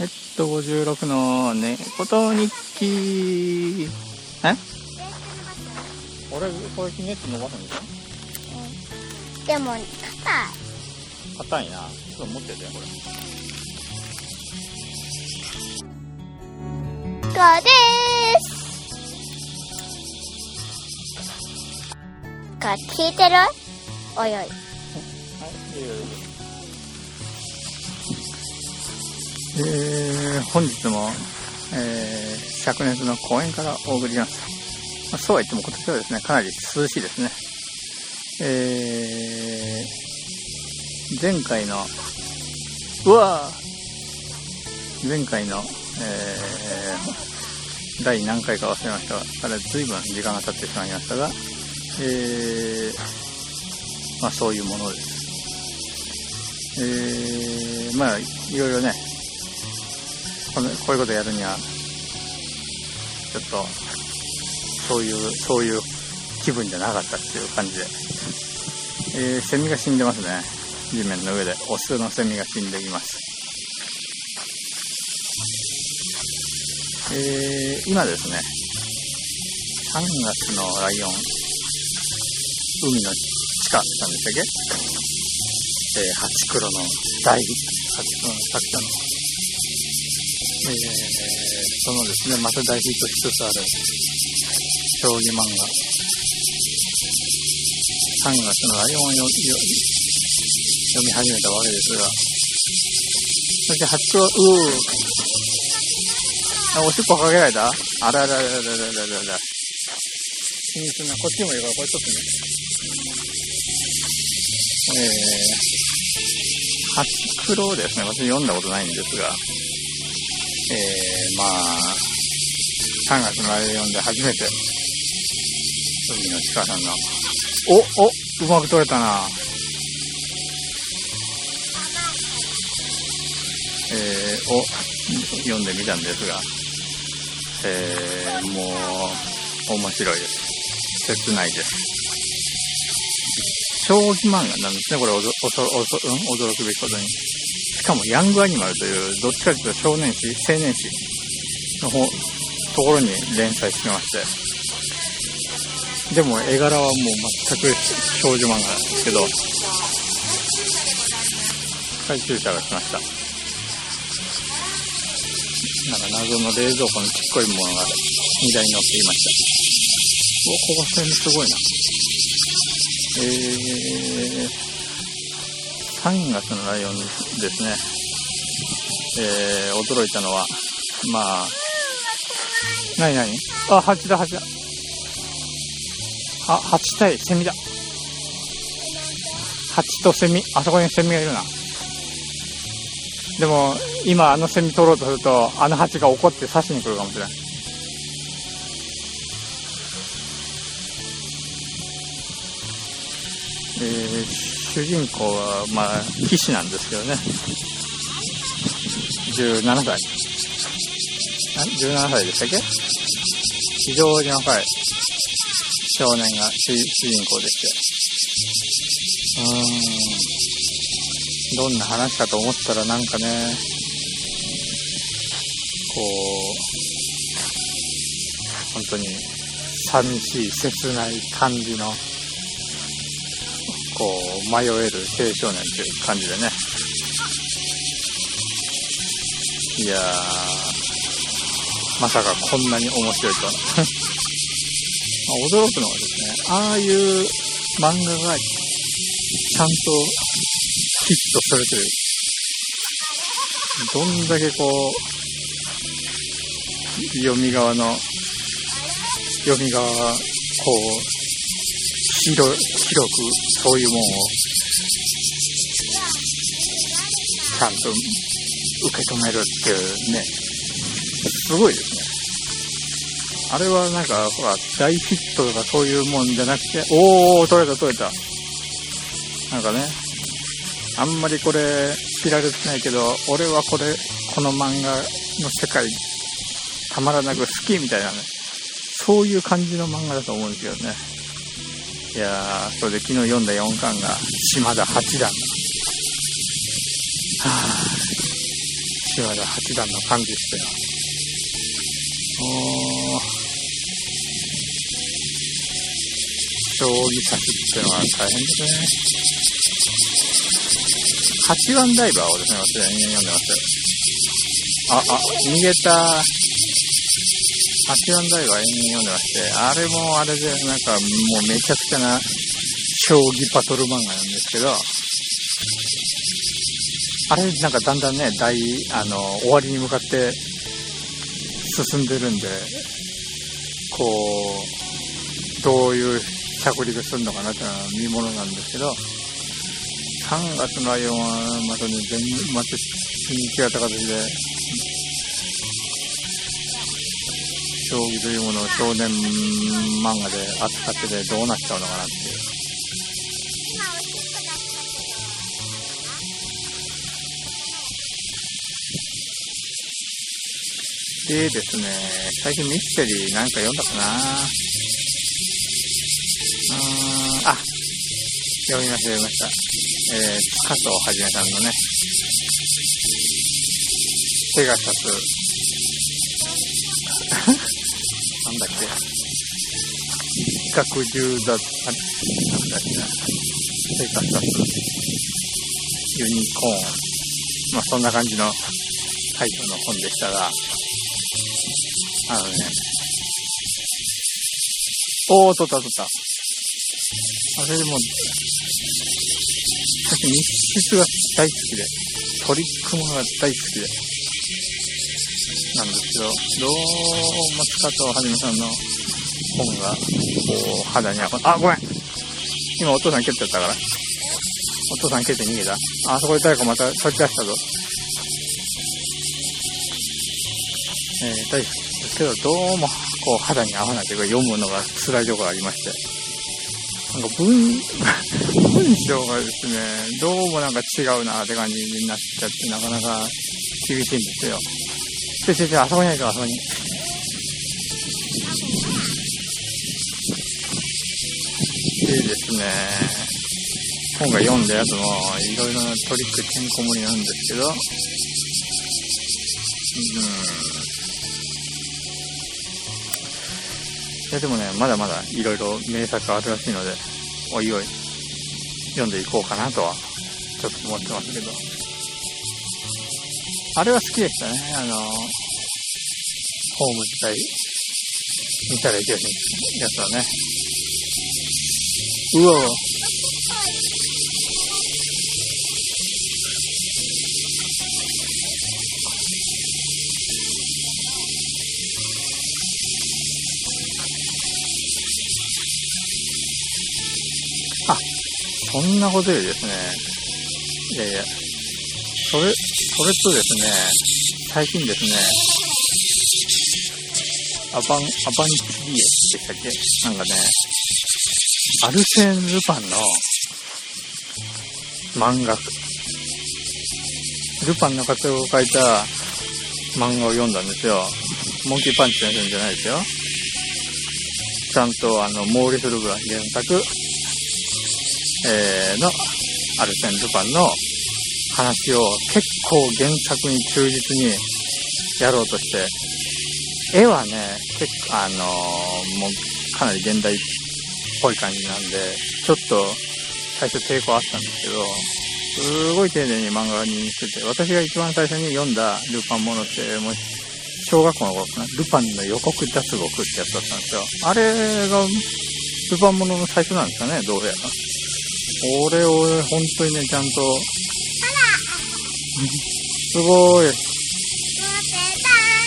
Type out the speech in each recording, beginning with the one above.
えっと、56のね、こと日記。え俺、これネット伸ばすんでしょでも、硬い。硬いな。ちょっと持ってて、これ。こうです。これ聞いてる？おいおい。え、本日も、えー、灼熱の公園からお送りします。まあ、そうは言っても今年はですね、かなり涼しいですね。えー、前回の、うわ前回の、えー、第何回か忘れましたが、から随分時間が経ってしまいましたが、えー、まあそういうものです。えー、まあ、いろいろね、このこういうことやるには、ちょっと、そういう、そういう気分じゃなかったっていう感じで。えー、セミが死んでますね。地面の上で、オスのセミが死んでいます。えー、今ですね、3月のライオン、海の地下なんでしたっけ？えー、ハチクロの大、ハチクロの作者のえー、そのですね、また大ヒットしつつある将棋漫画、3月のライオンをよ読み始めたわけですが、そして8クロ、うーあ、おしっこかけられた？あららららららららら。気にすんな。こっちもいるから、これちょっとね。えー、8クロですね。私読んだことないんですが、まあ、3月のライオンで初めて、海の近さんの、お、お、うまく撮れたな。えー、を読んでみたんですが、えー、もう、面白いです。切ないです。将棋漫画なんですね、これ、おぞおそおそうん、驚くべきことに。しかも、ヤングアニマルという、どっちかというと少年誌、青年誌の方、ところに連載してまして。でも、絵柄はもう全く少女漫画なんですけど、回収者が来ました。なんか謎の冷蔵庫のちっこいものが荷台に乗っていました。お、ここ線すごいな。えー、3月のライオンですね。えー、驚いたのは、まあ、なになにあ、蜂だ、蜂だ。あ、蜂対セミだ。蜂とセミ、あそこにセミがいるな。でも、今あのセミ取ろうとすると、あの蜂が怒って刺しに来るかもしれない。えー、主人公は、まあ、騎士なんですけどね。17歳。17歳でしたっけ？非常に若い少年が主主人公でして。うーん。どんな話かと思ったらなんかね、こう、本当に寂しい、切ない感じの、こう、迷える青少年という感じでね。いや、まさかこんなに面白いとは。驚くのはですね、ああいう漫画がちゃんとヒットするという、どんだけこう、読み側の、読み側が、こう、広、広くそういうもんを、ちゃんと受け止めるっていうね、すごいですね。あれはなんか、ほら、大ヒットとかそういうもんじゃなくて、おー、取れた取れた。なんかね、あんまりこれ知られてないけど、俺はこれ、この漫画の世界、たまらなく好きみたいなね、そういう感じの漫画だと思うんですよね。いやー、それで昨日読んだ4巻が、島田八段。はぁ、島田八段の感じしてよ。おー将棋指すってのは大変ですね。八番ダイバーをですね、私は読んでます。あ、あ、逃げた。八番ダイバー延々読んでまして、あれもあれで、なんかもうめちゃくちゃな将棋バトル漫画なんですけど、あれなんかだんだんね、大、あの、終わりに向かって進んでるんで、こう、どういう着陸するのかなっていうのは見ものなんですけど、3月のライオンはまたね、全また違った形で、将棋というものを少年漫画で扱っててどうなっちゃうのかなっていう。でですね、最近ミステリーなんか読んだかなうーん、あ、読みました、読みました。えー、加藤はじめさんのね、ペガサス、なんだっけ、百獣だ、あれなんだっけな、ペガサス、ユニコーン、まあそんな感じのタイトルの本でしたが、あのね、おー、取った取った。あれでも、私密室が大好きで、トリックものが大好きで、なんですけど、どうも加藤はじめさんの本が、こう、肌にああ、ごめん今お父さん蹴っちゃったから。お父さん蹴って逃げたあ、そこで誰かまた取り出したぞ。えー、大ですけど、どうも、こう、肌に合わないというか、読むのが辛いところがありまして。なんか文、文章がですね、どうもなんか違うなって感じになっちゃって、なかなか厳しいんですよ。ちょちょちょ、あそこに入るあそこに。でですね、今回読んだやつも、いろいろなトリックてんこ盛りなんですけど、うん。いやでもね、まだまだいろいろ名作あるらしいので、おいおい、読んでいこうかなとは、ちょっと思ってますけど。あれは好きでしたね、あの、ホームズ対、見たらいけるやつはね。うわ。そんなことよりですね、いやいや、それ、それとですね、最近ですね、アバン、アバンチリエでしたっけ？なんかね、アルセーヌ・ルパンの漫画、ルパンの活を書いた漫画を読んだんですよ。モンキーパンチ先生じゃないですよ。ちゃんとあの、モーリス・ルブラン原作、えー、のアルセン・ルパンの話を結構原作に忠実にやろうとして、絵はね、結構、あのーもうかなり現代っぽい感じなんで、ちょっと最初抵抗あったんですけど、すごい丁寧に漫画にしてて、私が一番最初に読んだルパンものって、もう小学校の頃かな、ルパンの予告脱獄ってやつだったんですよ。あれがルパンものの最初なんですかね、どうやら。俺、俺、本当にね、ちゃんと、すごい、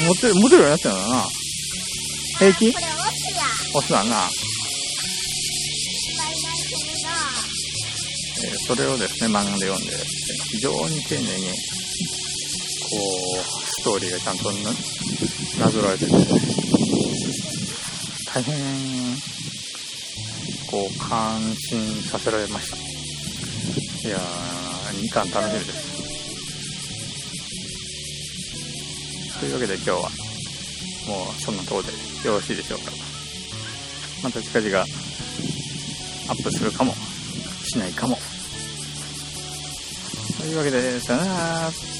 持ってた持てる、持てるようになってるんだな。平気？これオスや。オスだな。えーそれをですね、漫画で読んで、非常に丁寧に、こう、ストーリーがちゃんとななぞられてて、大変、こう、感心させられました。いやー、2巻楽しみです。というわけで今日は、もうそんなとこでよろしいでしょうか。また近々アップするかも、しないかも。というわけで、さよなら。